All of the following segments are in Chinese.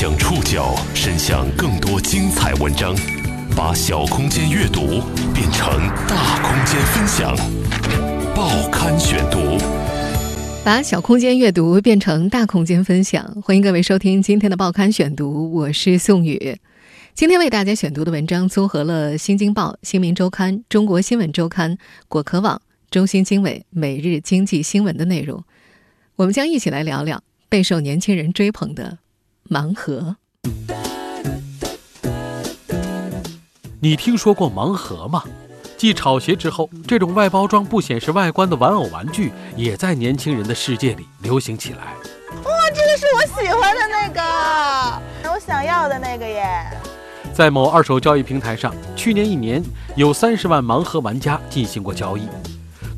将触角伸向更多精彩文章，把小空间阅读变成大空间分享。报刊选读，把小空间阅读变成大空间分享。欢迎各位收听今天的报刊选读，我是宋宇。今天为大家选读的文章综合了《新京报》《新民周刊》《中国新闻周刊》《果壳网》《中新经纬》《每日经济新闻》的内容。我们将一起来聊聊备受年轻人追捧的盲盒。你听说过盲盒吗？继炒鞋之后，这种外包装不显示外观的玩偶玩具也在年轻人的世界里流行起来。哇，这个是我喜欢的那个，我想要的那个耶！在某二手交易平台上，去年一年有三十万盲盒玩家进行过交易，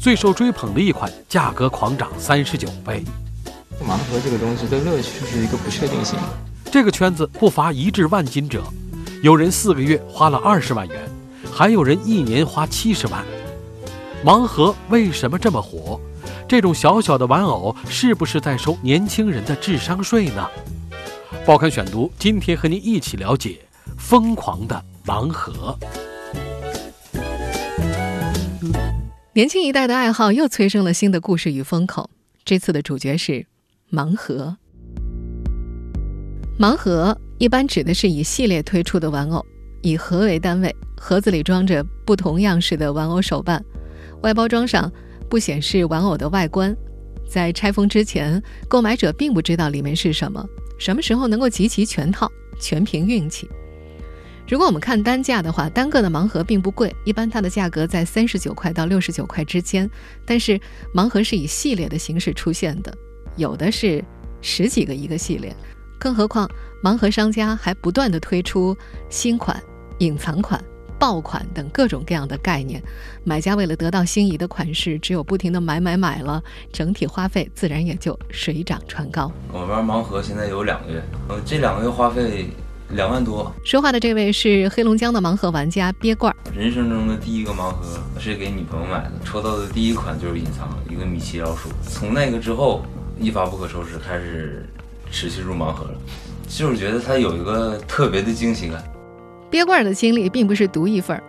最受追捧的一款价格狂涨三十九倍。盲盒这个东西的乐趣是一个不确定性。这个圈子不乏一掷万金者，有人四个月花了二十万元，还有人一年花七十万。盲盒为什么这么火？这种小小的玩偶是不是在收年轻人的智商税呢？报刊选读今天和您一起了解。疯狂的盲盒，年轻一代的爱好又催生了新的故事与风口。这次的主角是盲盒。盲盒一般指的是以系列推出的玩偶，以盒为单位，盒子里装着不同样式的玩偶手办，外包装上不显示玩偶的外观。在拆封之前，购买者并不知道里面是什么，什么时候能够集齐全套，全凭运气。如果我们看单价的话，单个的盲盒并不贵，一般它的价格在三十九块到六十九块之间。但是盲盒是以系列的形式出现的，有的是十几个一个系列，更何况盲盒商家还不断的推出新款、隐藏款、爆款等各种各样的概念。买家为了得到心仪的款式，只有不停的买买买了，整体花费自然也就水涨船高。我玩盲盒现在有两个月，呃，这两个月花费。两万多。说话的这位是黑龙江的盲盒玩家憋罐。人生中的第一个盲盒是给女朋友买的，抽到的第一款就是隐藏一个米奇老鼠。从那个之后，一发不可收拾，开始持续入盲盒了。就是觉得它有一个特别的惊喜感。鳖罐的经历并不是独一份儿。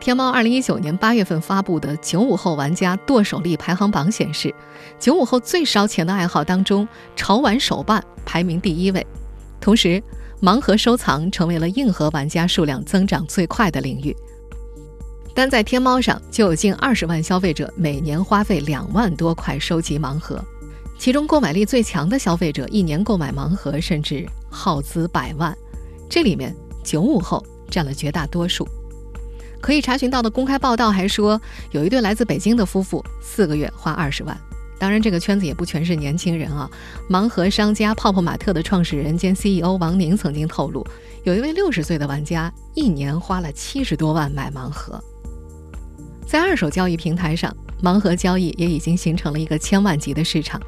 天猫二零一九年八月份发布的九五后玩家剁手力排行榜显示，九五后最烧钱的爱好当中，潮玩手办排名第一位，同时。盲盒收藏成为了硬核玩家数量增长最快的领域。单在天猫上就有近二十万消费者每年花费两万多块收集盲盒，其中购买力最强的消费者一年购买盲盒甚至耗资百万。这里面九五后占了绝大多数。可以查询到的公开报道还说，有一对来自北京的夫妇四个月花二十万。当然，这个圈子也不全是年轻人啊。盲盒商家泡泡玛特的创始人兼 CEO 王宁曾经透露，有一位六十岁的玩家一年花了七十多万买盲盒。在二手交易平台上，盲盒交易也已经形成了一个千万级的市场。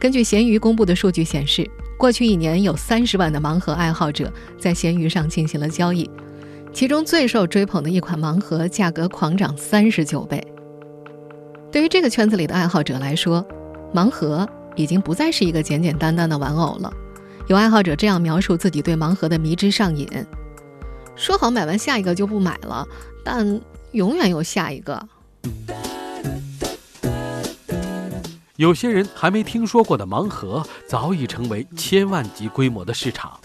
根据闲鱼公布的数据显示，过去一年有三十万的盲盒爱好者在闲鱼上进行了交易，其中最受追捧的一款盲盒价格狂涨三十九倍。对于这个圈子里的爱好者来说，盲盒已经不再是一个简简单单的玩偶了。有爱好者这样描述自己对盲盒的迷之上瘾：说好买完下一个就不买了，但永远有下一个。有些人还没听说过的盲盒，早已成为千万级规模的市场。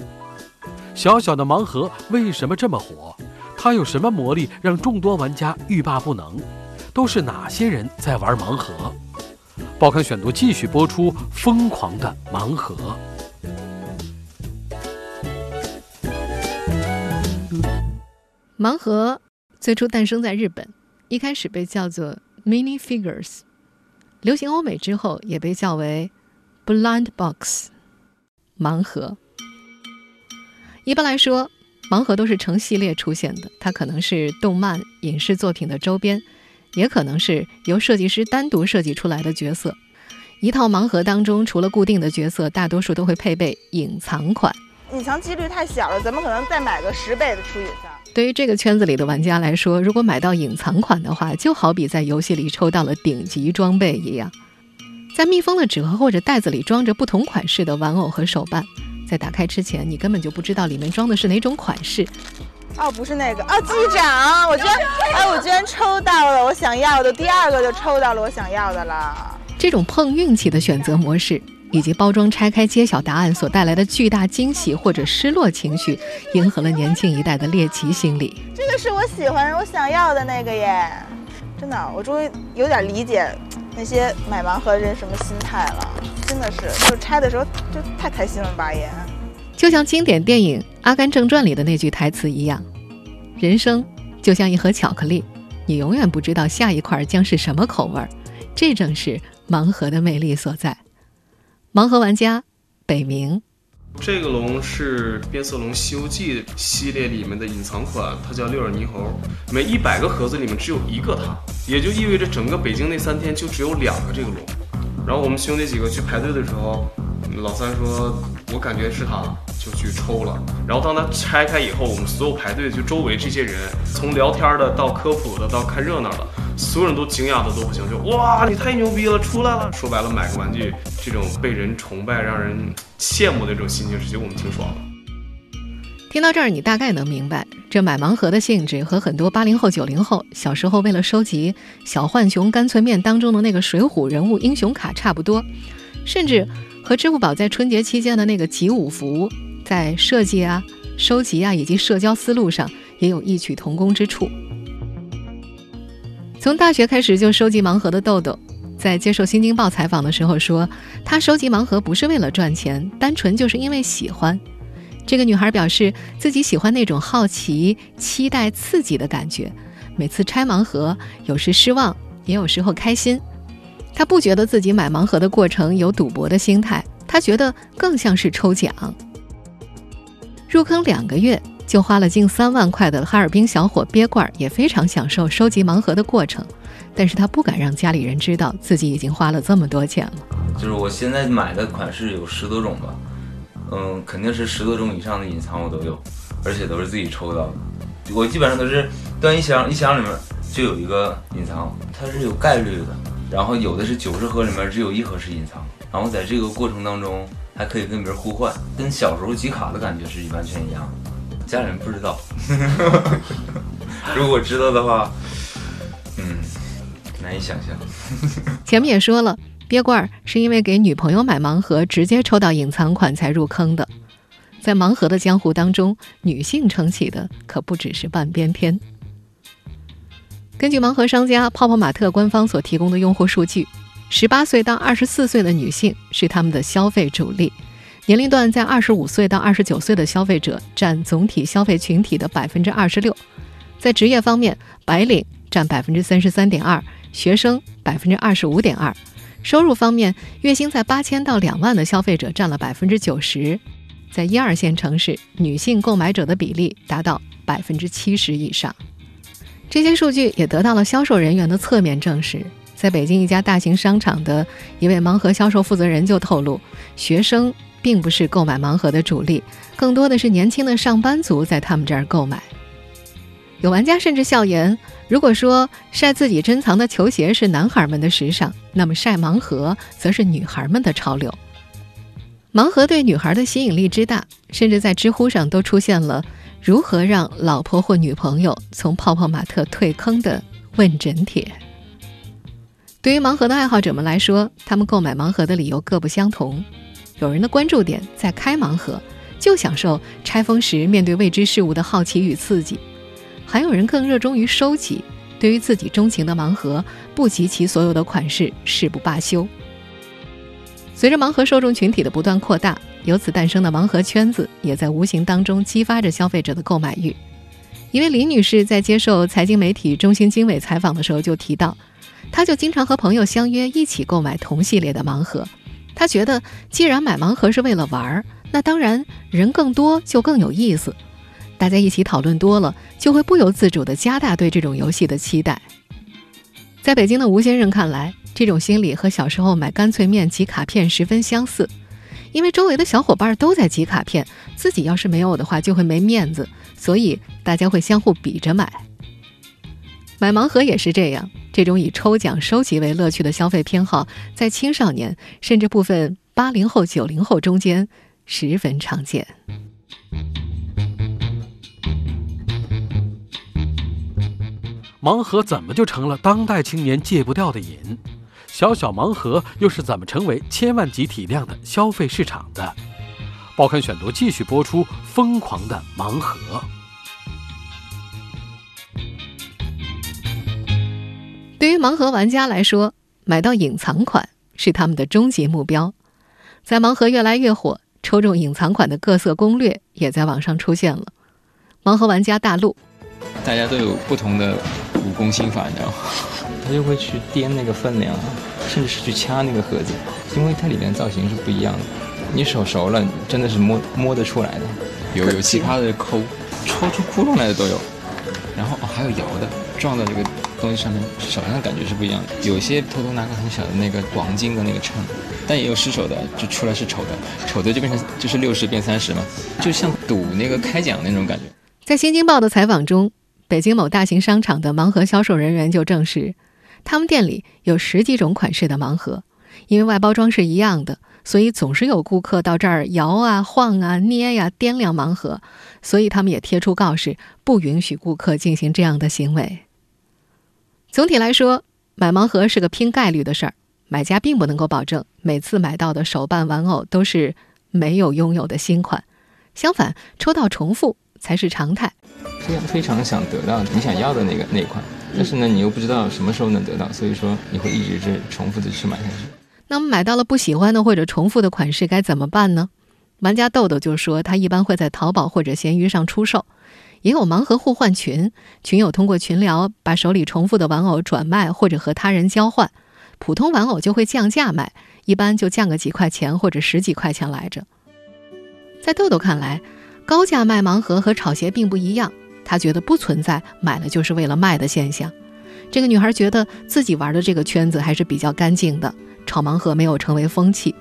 小小的盲盒为什么这么火？它有什么魔力让众多玩家欲罢不能？都是哪些人在玩盲盒？报刊选读继续播出《疯狂的盲盒》。盲盒最初诞生在日本，一开始被叫做 mini figures，流行欧美之后也被叫为 blind box 盲盒。一般来说，盲盒都是成系列出现的，它可能是动漫、影视作品的周边。也可能是由设计师单独设计出来的角色。一套盲盒当中，除了固定的角色，大多数都会配备隐藏款。隐藏几率太小了，怎么可能再买个十倍的出隐藏？对于这个圈子里的玩家来说，如果买到隐藏款的话，就好比在游戏里抽到了顶级装备一样。在密封的纸盒或者袋子里装着不同款式的玩偶和手办，在打开之前，你根本就不知道里面装的是哪种款式。哦，不是那个，啊，机长，我居然，哎，我居然抽到了我想要的，第二个就抽到了我想要的了。这种碰运气的选择模式，以及包装拆开揭晓答案所带来的巨大惊喜或者失落情绪，迎合了年轻一代的猎奇心理。这个是我喜欢、我想要的那个耶！真的，我终于有点理解那些买盲盒的人什么心态了。真的是，就拆的时候就太开心了吧也。就像经典电影《阿甘正传》里的那句台词一样，人生就像一盒巧克力，你永远不知道下一块将是什么口味儿。这正是盲盒的魅力所在。盲盒玩家北冥，这个龙是变色龙《西游记》系列里面的隐藏款，它叫六耳猕猴。每一百个盒子里面只有一个它，也就意味着整个北京那三天就只有两个这个龙。然后我们兄弟几个去排队的时候，老三说：“我感觉是它。”就去抽了，然后当他拆开以后，我们所有排队就周围这些人，从聊天的到科普的到看热闹的，所有人都惊讶的都不行，就哇，你太牛逼了，出来了！说白了，买个玩具，这种被人崇拜、让人羡慕的这种心情，其实我们挺爽的。听到这儿，你大概能明白，这买盲盒的性质和很多八零后、九零后小时候为了收集《小浣熊干脆面》当中的那个水浒人物英雄卡差不多，甚至和支付宝在春节期间的那个集五福。在设计啊、收集啊以及社交思路上也有异曲同工之处。从大学开始就收集盲盒的豆豆，在接受《新京报》采访的时候说，他收集盲盒不是为了赚钱，单纯就是因为喜欢。这个女孩表示自己喜欢那种好奇、期待、刺激的感觉。每次拆盲盒，有时失望，也有时候开心。她不觉得自己买盲盒的过程有赌博的心态，她觉得更像是抽奖。入坑两个月就花了近三万块的哈尔滨小伙憋罐也非常享受收集盲盒的过程，但是他不敢让家里人知道自己已经花了这么多钱了。就是我现在买的款式有十多种吧，嗯，肯定是十多种以上的隐藏我都有，而且都是自己抽到的。我基本上都是端一箱，一箱里面就有一个隐藏，它是有概率的。然后有的是九十盒里面只有一盒是隐藏，然后在这个过程当中。还可以跟别人互换，跟小时候集卡的感觉是完全一样。家人不知道，如果知道的话，嗯，难以想象。前面也说了，憋罐儿是因为给女朋友买盲盒，直接抽到隐藏款才入坑的。在盲盒的江湖当中，女性撑起的可不只是半边天。根据盲盒商家泡泡玛特官方所提供的用户数据。十八岁到二十四岁的女性是他们的消费主力，年龄段在二十五岁到二十九岁的消费者占总体消费群体的百分之二十六。在职业方面，白领占百分之三十三点二，学生百分之二十五点二。收入方面，月薪在八千到两万的消费者占了百分之九十。在一二线城市，女性购买者的比例达到百分之七十以上。这些数据也得到了销售人员的侧面证实。在北京一家大型商场的一位盲盒销售负责人就透露，学生并不是购买盲盒的主力，更多的是年轻的上班族在他们这儿购买。有玩家甚至笑言，如果说晒自己珍藏的球鞋是男孩们的时尚，那么晒盲盒则是女孩们的潮流。盲盒对女孩的吸引力之大，甚至在知乎上都出现了如何让老婆或女朋友从泡泡玛特退坑的问诊帖。对于盲盒的爱好者们来说，他们购买盲盒的理由各不相同。有人的关注点在开盲盒，就享受拆封时面对未知事物的好奇与刺激；还有人更热衷于收集，对于自己钟情的盲盒，不集其所有的款式誓不罢休。随着盲盒受众群体的不断扩大，由此诞生的盲盒圈子也在无形当中激发着消费者的购买欲。一位李女士在接受财经媒体中新经纬采访的时候就提到。她就经常和朋友相约一起购买同系列的盲盒。他觉得，既然买盲盒是为了玩儿，那当然人更多就更有意思。大家一起讨论多了，就会不由自主地加大对这种游戏的期待。在北京的吴先生看来，这种心理和小时候买干脆面集卡片十分相似，因为周围的小伙伴都在集卡片，自己要是没有的话就会没面子，所以大家会相互比着买。买盲盒也是这样，这种以抽奖收集为乐趣的消费偏好，在青少年甚至部分八零后、九零后中间十分常见。盲盒怎么就成了当代青年戒不掉的瘾？小小盲盒又是怎么成为千万级体量的消费市场的？报刊选读继续播出：疯狂的盲盒。于盲盒玩家来说，买到隐藏款是他们的终极目标。在盲盒越来越火，抽中隐藏款的各色攻略也在网上出现了。盲盒玩家大陆，大家都有不同的武功心法，你知道吗？他就会去掂那个分量啊，甚至是去掐那个盒子，因为它里面造型是不一样的。你手熟了，真的是摸摸得出来的。有有奇葩的抠，戳出窟窿来的都有。然后哦，还有摇的，撞到这个东西上面，手上的感觉是不一样的。有些偷偷拿个很小的那个黄金的那个秤，但也有失手的，就出来是丑的，丑的就变成就是六十变三十嘛，就像赌那个开奖那种感觉。在《新京报》的采访中，北京某大型商场的盲盒销售人员就证实。他们店里有十几种款式的盲盒，因为外包装是一样的，所以总是有顾客到这儿摇啊、晃啊、捏呀、掂量盲盒，所以他们也贴出告示，不允许顾客进行这样的行为。总体来说，买盲盒是个拼概率的事儿，买家并不能够保证每次买到的手办玩偶都是没有拥有的新款，相反，抽到重复才是常态。非常非常想得到你想要的那个那款。但是呢，你又不知道什么时候能得到，所以说你会一直是重复的去买下去。那么买到了不喜欢的或者重复的款式该怎么办呢？玩家豆豆就说，他一般会在淘宝或者闲鱼上出售，也有盲盒互换群，群友通过群聊把手里重复的玩偶转卖或者和他人交换，普通玩偶就会降价卖，一般就降个几块钱或者十几块钱来着。在豆豆看来，高价卖盲盒和炒鞋并不一样。她觉得不存在买了就是为了卖的现象。这个女孩觉得自己玩的这个圈子还是比较干净的，炒盲盒没有成为风气。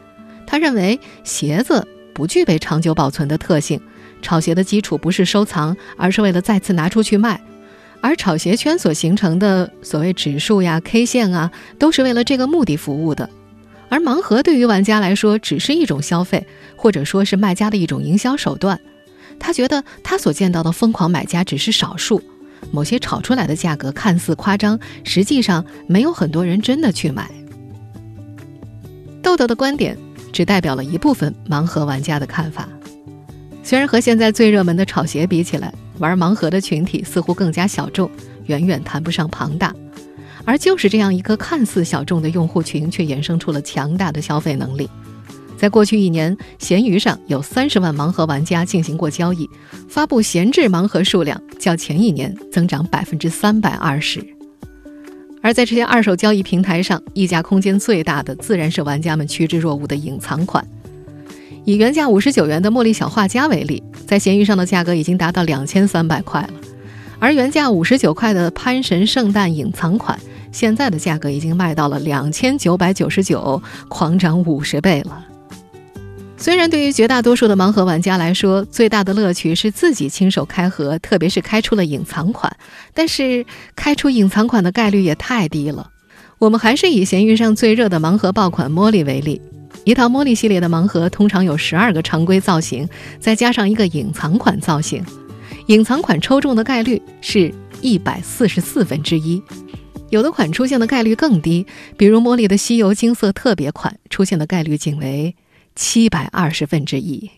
他认为鞋子不具备长久保存的特性，炒鞋的基础不是收藏，而是为了再次拿出去卖。而炒鞋圈所形成的所谓指数呀、K 线啊，都是为了这个目的服务的。而盲盒对于玩家来说，只是一种消费，或者说是卖家的一种营销手段。他觉得他所见到的疯狂买家只是少数，某些炒出来的价格看似夸张，实际上没有很多人真的去买。豆豆的观点只代表了一部分盲盒玩家的看法。虽然和现在最热门的炒鞋比起来，玩盲盒的群体似乎更加小众，远远谈不上庞大，而就是这样一个看似小众的用户群，却衍生出了强大的消费能力。在过去一年，闲鱼上有三十万盲盒玩家进行过交易，发布闲置盲盒数量较前一年增长百分之三百二十。而在这些二手交易平台上，溢价空间最大的自然是玩家们趋之若鹜的隐藏款。以原价五十九元的茉莉小画家为例，在闲鱼上的价格已经达到两千三百块了，而原价五十九块的潘神圣诞隐藏款，现在的价格已经卖到了两千九百九十九，狂涨五十倍了。虽然对于绝大多数的盲盒玩家来说，最大的乐趣是自己亲手开盒，特别是开出了隐藏款，但是开出隐藏款的概率也太低了。我们还是以闲鱼上最热的盲盒爆款茉莉为例，一套茉莉系列的盲盒通常有十二个常规造型，再加上一个隐藏款造型，隐藏款抽中的概率是一百四十四分之一，有的款出现的概率更低，比如茉莉的稀有金色特别款出现的概率仅为。七百二十分之一，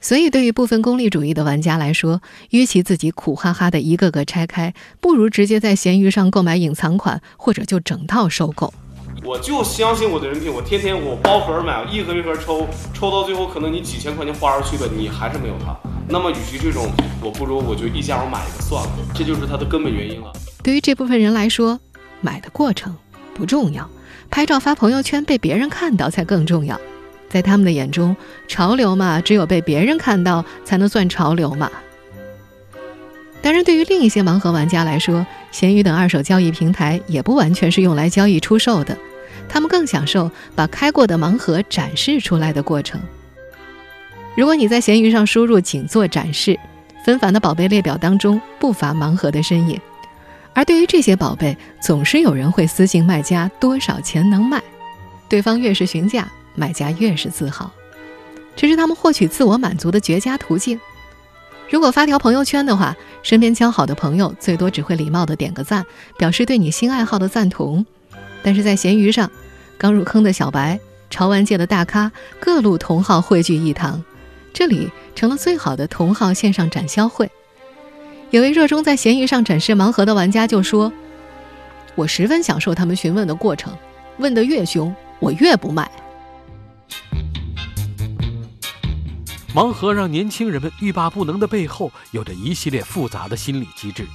所以对于部分功利主义的玩家来说，与其自己苦哈哈的一个个拆开，不如直接在闲鱼上购买隐藏款，或者就整套收购。我就相信我的人品，我天天我包盒买，一盒一盒抽，抽到最后可能你几千块钱花出去了，你还是没有它。那么与其这种，我不如我就一家我买一个算了，这就是它的根本原因了。对于这部分人来说，买的过程不重要，拍照发朋友圈被别人看到才更重要。在他们的眼中，潮流嘛，只有被别人看到才能算潮流嘛。当然，对于另一些盲盒玩家来说，闲鱼等二手交易平台也不完全是用来交易出售的，他们更享受把开过的盲盒展示出来的过程。如果你在闲鱼上输入“仅做展示”，纷繁的宝贝列表当中不乏盲盒的身影，而对于这些宝贝，总是有人会私信卖家多少钱能卖，对方越是询价。买家越是自豪，这是他们获取自我满足的绝佳途径。如果发条朋友圈的话，身边交好的朋友最多只会礼貌的点个赞，表示对你新爱好的赞同。但是在闲鱼上，刚入坑的小白、潮玩界的大咖、各路同好汇聚一堂，这里成了最好的同好线上展销会。有位热衷在闲鱼上展示盲盒的玩家就说：“我十分享受他们询问的过程，问得越凶，我越不卖。”盲盒让年轻人们欲罢不能的背后，有着一系列复杂的心理机制。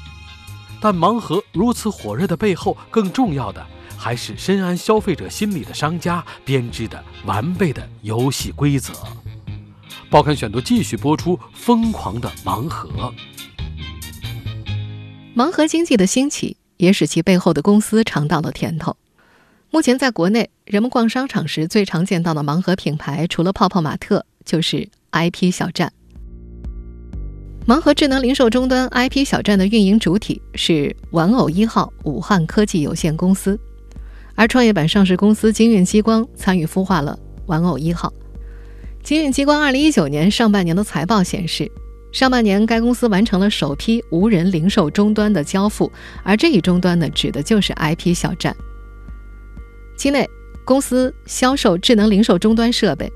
但盲盒如此火热的背后，更重要的还是深谙消费者心理的商家编织的完备的游戏规则。报刊选读继续播出：疯狂的盲盒。盲盒经济的兴起，也使其背后的公司尝到了甜头。目前，在国内，人们逛商场时最常见到的盲盒品牌，除了泡泡玛特，就是。IP 小站，盲盒智能零售终端 IP 小站的运营主体是玩偶一号武汉科技有限公司，而创业板上市公司金运激光参与孵化了玩偶一号。金运激光二零一九年上半年的财报显示，上半年该公司完成了首批无人零售终端的交付，而这一终端呢，指的就是 IP 小站。期内，公司销售智能零售终端设备。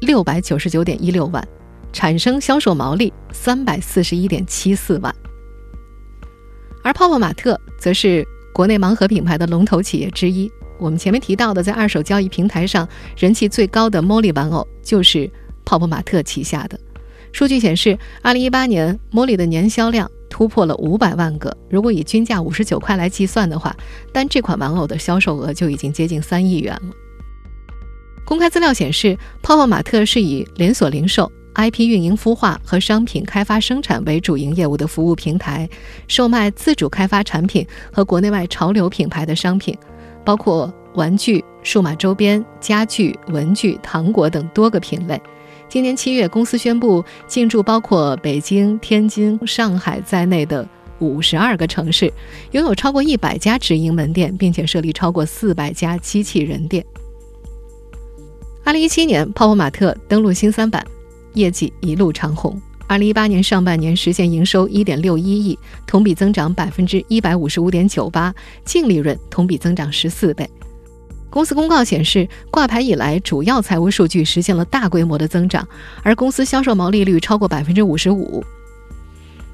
六百九十九点一六万，产生销售毛利三百四十一点七四万。而泡泡玛特则是国内盲盒品牌的龙头企业之一。我们前面提到的，在二手交易平台上人气最高的 Molly 玩偶，就是泡泡玛特旗下的。数据显示，二零一八年 Molly 的年销量突破了五百万个。如果以均价五十九块来计算的话，单这款玩偶的销售额就已经接近三亿元了。公开资料显示，泡泡玛特是以连锁零售、IP 运营孵化和商品开发生产为主营业务的服务平台，售卖自主开发产品和国内外潮流品牌的商品，包括玩具、数码周边、家具、文具、糖果等多个品类。今年七月，公司宣布进驻包括北京、天津、上海在内的五十二个城市，拥有超过一百家直营门店，并且设立超过四百家机器人店。二零一七年，泡泡玛特登陆新三板，业绩一路长虹。二零一八年上半年实现营收一点六一亿，同比增长百分之一百五十五点九八，净利润同比增长十四倍。公司公告显示，挂牌以来主要财务数据实现了大规模的增长，而公司销售毛利率超过百分之五十五。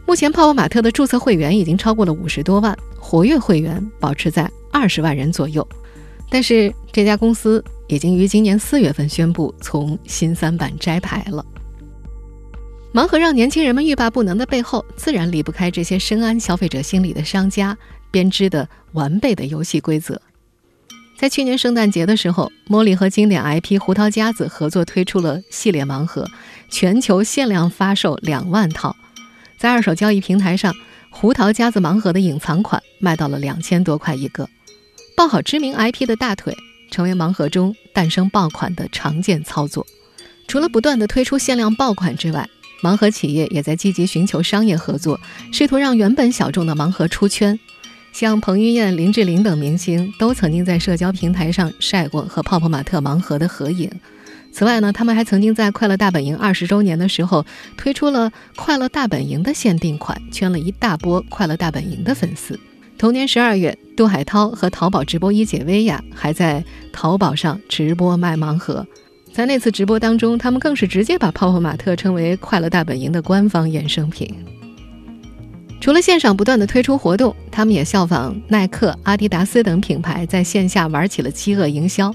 目前，泡泡玛特的注册会员已经超过了五十多万，活跃会员保持在二十万人左右。但是这家公司。已经于今年四月份宣布从新三板摘牌了。盲盒让年轻人们欲罢不能的背后，自然离不开这些深谙消费者心理的商家编织的完备的游戏规则。在去年圣诞节的时候，茉莉和经典 IP 胡桃夹子合作推出了系列盲盒，全球限量发售两万套。在二手交易平台上，胡桃夹子盲盒的隐藏款卖到了两千多块一个。抱好知名 IP 的大腿。成为盲盒中诞生爆款的常见操作。除了不断的推出限量爆款之外，盲盒企业也在积极寻求商业合作，试图让原本小众的盲盒出圈。像彭于晏、林志玲等明星都曾经在社交平台上晒过和泡泡玛特盲盒的合影。此外呢，他们还曾经在快乐大本营二十周年的时候推出了快乐大本营的限定款，圈了一大波快乐大本营的粉丝。同年十二月，杜海涛和淘宝直播一姐薇娅还在淘宝上直播卖盲盒。在那次直播当中，他们更是直接把泡泡玛特称为“快乐大本营”的官方衍生品。除了线上不断的推出活动，他们也效仿耐克、阿迪达斯等品牌，在线下玩起了饥饿营销。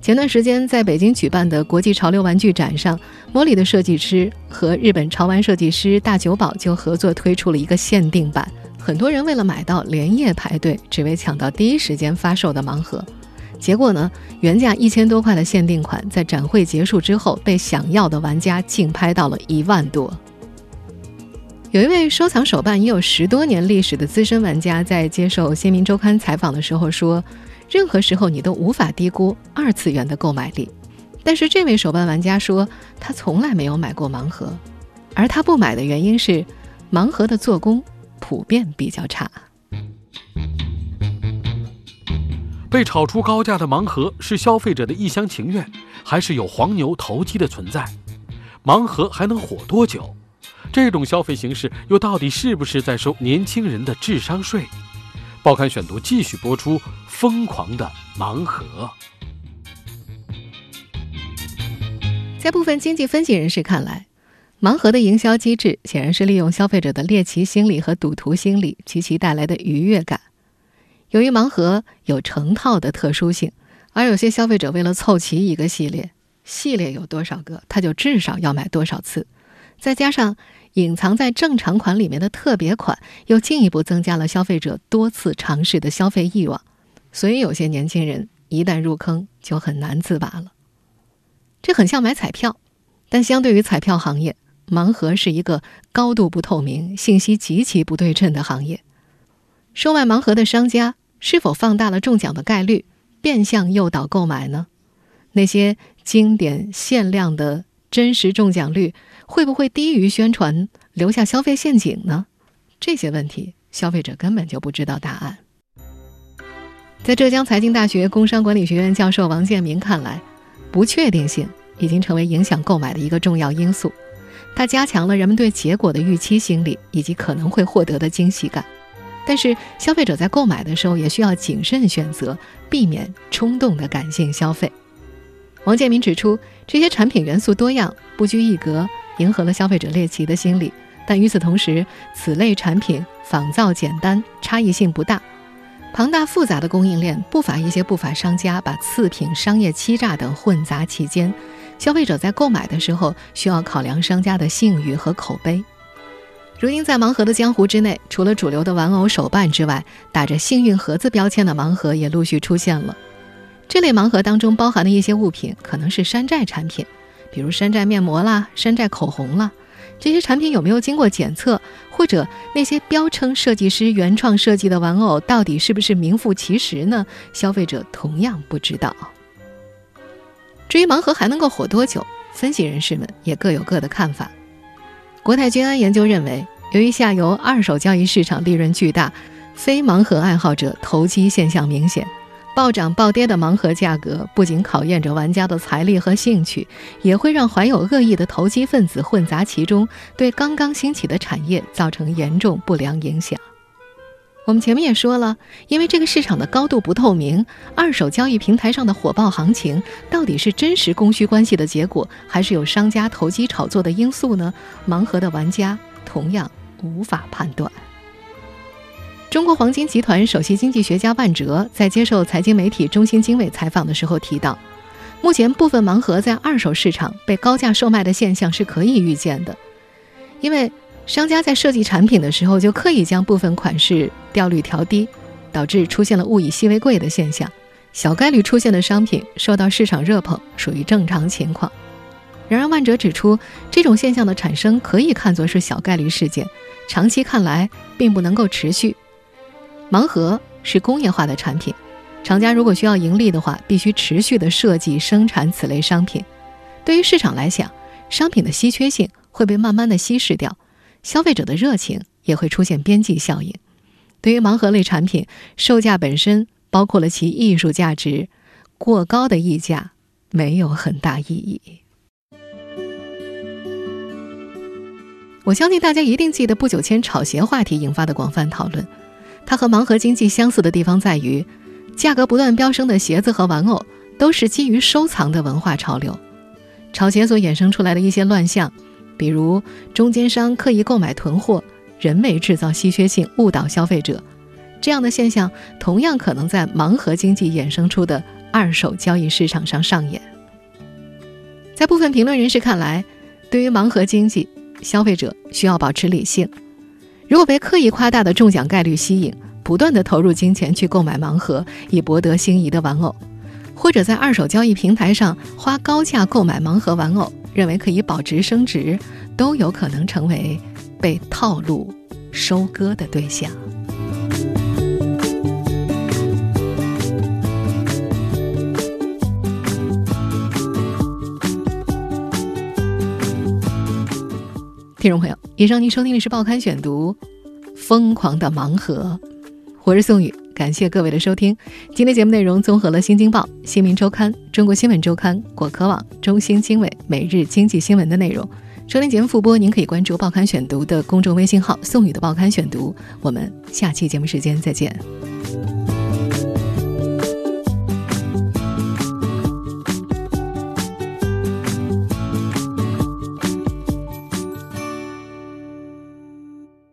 前段时间在北京举办的国际潮流玩具展上，茉莉的设计师和日本潮玩设计师大久保就合作推出了一个限定版。很多人为了买到连夜排队，只为抢到第一时间发售的盲盒，结果呢，原价一千多块的限定款，在展会结束之后，被想要的玩家竞拍到了一万多。有一位收藏手办已有十多年历史的资深玩家，在接受《新民周刊》采访的时候说：“任何时候你都无法低估二次元的购买力。”但是这位手办玩家说，他从来没有买过盲盒，而他不买的原因是盲盒的做工。普遍比较差。被炒出高价的盲盒是消费者的一厢情愿，还是有黄牛投机的存在？盲盒还能火多久？这种消费形式又到底是不是在收年轻人的智商税？报刊选读继续播出：疯狂的盲盒。在部分经济分析人士看来，盲盒的营销机制显然是利用消费者的猎奇心理和赌徒心理及其带来的愉悦感。由于盲盒有成套的特殊性，而有些消费者为了凑齐一个系列，系列有多少个，他就至少要买多少次。再加上隐藏在正常款里面的特别款，又进一步增加了消费者多次尝试的消费欲望。所以有些年轻人一旦入坑，就很难自拔了。这很像买彩票，但相对于彩票行业，盲盒是一个高度不透明、信息极其不对称的行业。售卖盲盒的商家是否放大了中奖的概率，变相诱导购买呢？那些经典限量的真实中奖率会不会低于宣传，留下消费陷阱呢？这些问题，消费者根本就不知道答案。在浙江财经大学工商管理学院教授王建民看来，不确定性已经成为影响购买的一个重要因素，它加强了人们对结果的预期心理以及可能会获得的惊喜感。但是，消费者在购买的时候也需要谨慎选择，避免冲动的感性消费。王建民指出，这些产品元素多样，不拘一格，迎合了消费者猎奇的心理。但与此同时，此类产品仿造简单，差异性不大。庞大复杂的供应链，不乏一些不法商家把次品、商业欺诈等混杂其间。消费者在购买的时候，需要考量商家的信誉和口碑。如今，在盲盒的江湖之内，除了主流的玩偶手办之外，打着“幸运盒子”标签的盲盒也陆续出现了。这类盲盒当中包含的一些物品，可能是山寨产品，比如山寨面膜啦、山寨口红啦。这些产品有没有经过检测？或者那些标称设计师原创设计的玩偶，到底是不是名副其实呢？消费者同样不知道。至于盲盒还能够火多久，分析人士们也各有各的看法。国泰君安研究认为，由于下游二手交易市场利润巨大，非盲盒爱好者投机现象明显。暴涨暴跌的盲盒价格不仅考验着玩家的财力和兴趣，也会让怀有恶意的投机分子混杂其中，对刚刚兴起的产业造成严重不良影响。我们前面也说了，因为这个市场的高度不透明，二手交易平台上的火爆行情到底是真实供需关系的结果，还是有商家投机炒作的因素呢？盲盒的玩家同样无法判断。中国黄金集团首席经济学家万哲在接受财经媒体中新经纬采访的时候提到，目前部分盲盒在二手市场被高价售卖的现象是可以预见的，因为商家在设计产品的时候就刻意将部分款式调率调低，导致出现了物以稀为贵的现象。小概率出现的商品受到市场热捧，属于正常情况。然而，万哲指出，这种现象的产生可以看作是小概率事件，长期看来并不能够持续。盲盒是工业化的产品，厂家如果需要盈利的话，必须持续的设计生产此类商品。对于市场来讲，商品的稀缺性会被慢慢的稀释掉，消费者的热情也会出现边际效应。对于盲盒类产品，售价本身包括了其艺术价值，过高的溢价没有很大意义。我相信大家一定记得不久前炒鞋话题引发的广泛讨论。它和盲盒经济相似的地方在于，价格不断飙升的鞋子和玩偶都是基于收藏的文化潮流。炒鞋所衍生出来的一些乱象，比如中间商刻意购买囤货、人为制造稀缺性、误导消费者，这样的现象同样可能在盲盒经济衍生出的二手交易市场上上演。在部分评论人士看来，对于盲盒经济，消费者需要保持理性。如果被刻意夸大的中奖概率吸引，不断的投入金钱去购买盲盒以博得心仪的玩偶，或者在二手交易平台上花高价购买盲盒玩偶，认为可以保值升值，都有可能成为被套路收割的对象。听众朋友，以上您收听的是《报刊选读》，疯狂的盲盒。我是宋宇，感谢各位的收听。今天节目内容综合了《新京报》《新民周刊》《中国新闻周刊》果壳网、中新经纬、每日经济新闻的内容。收听节目复播，您可以关注“报刊选读”的公众微信号“宋宇的报刊选读”。我们下期节目时间再见。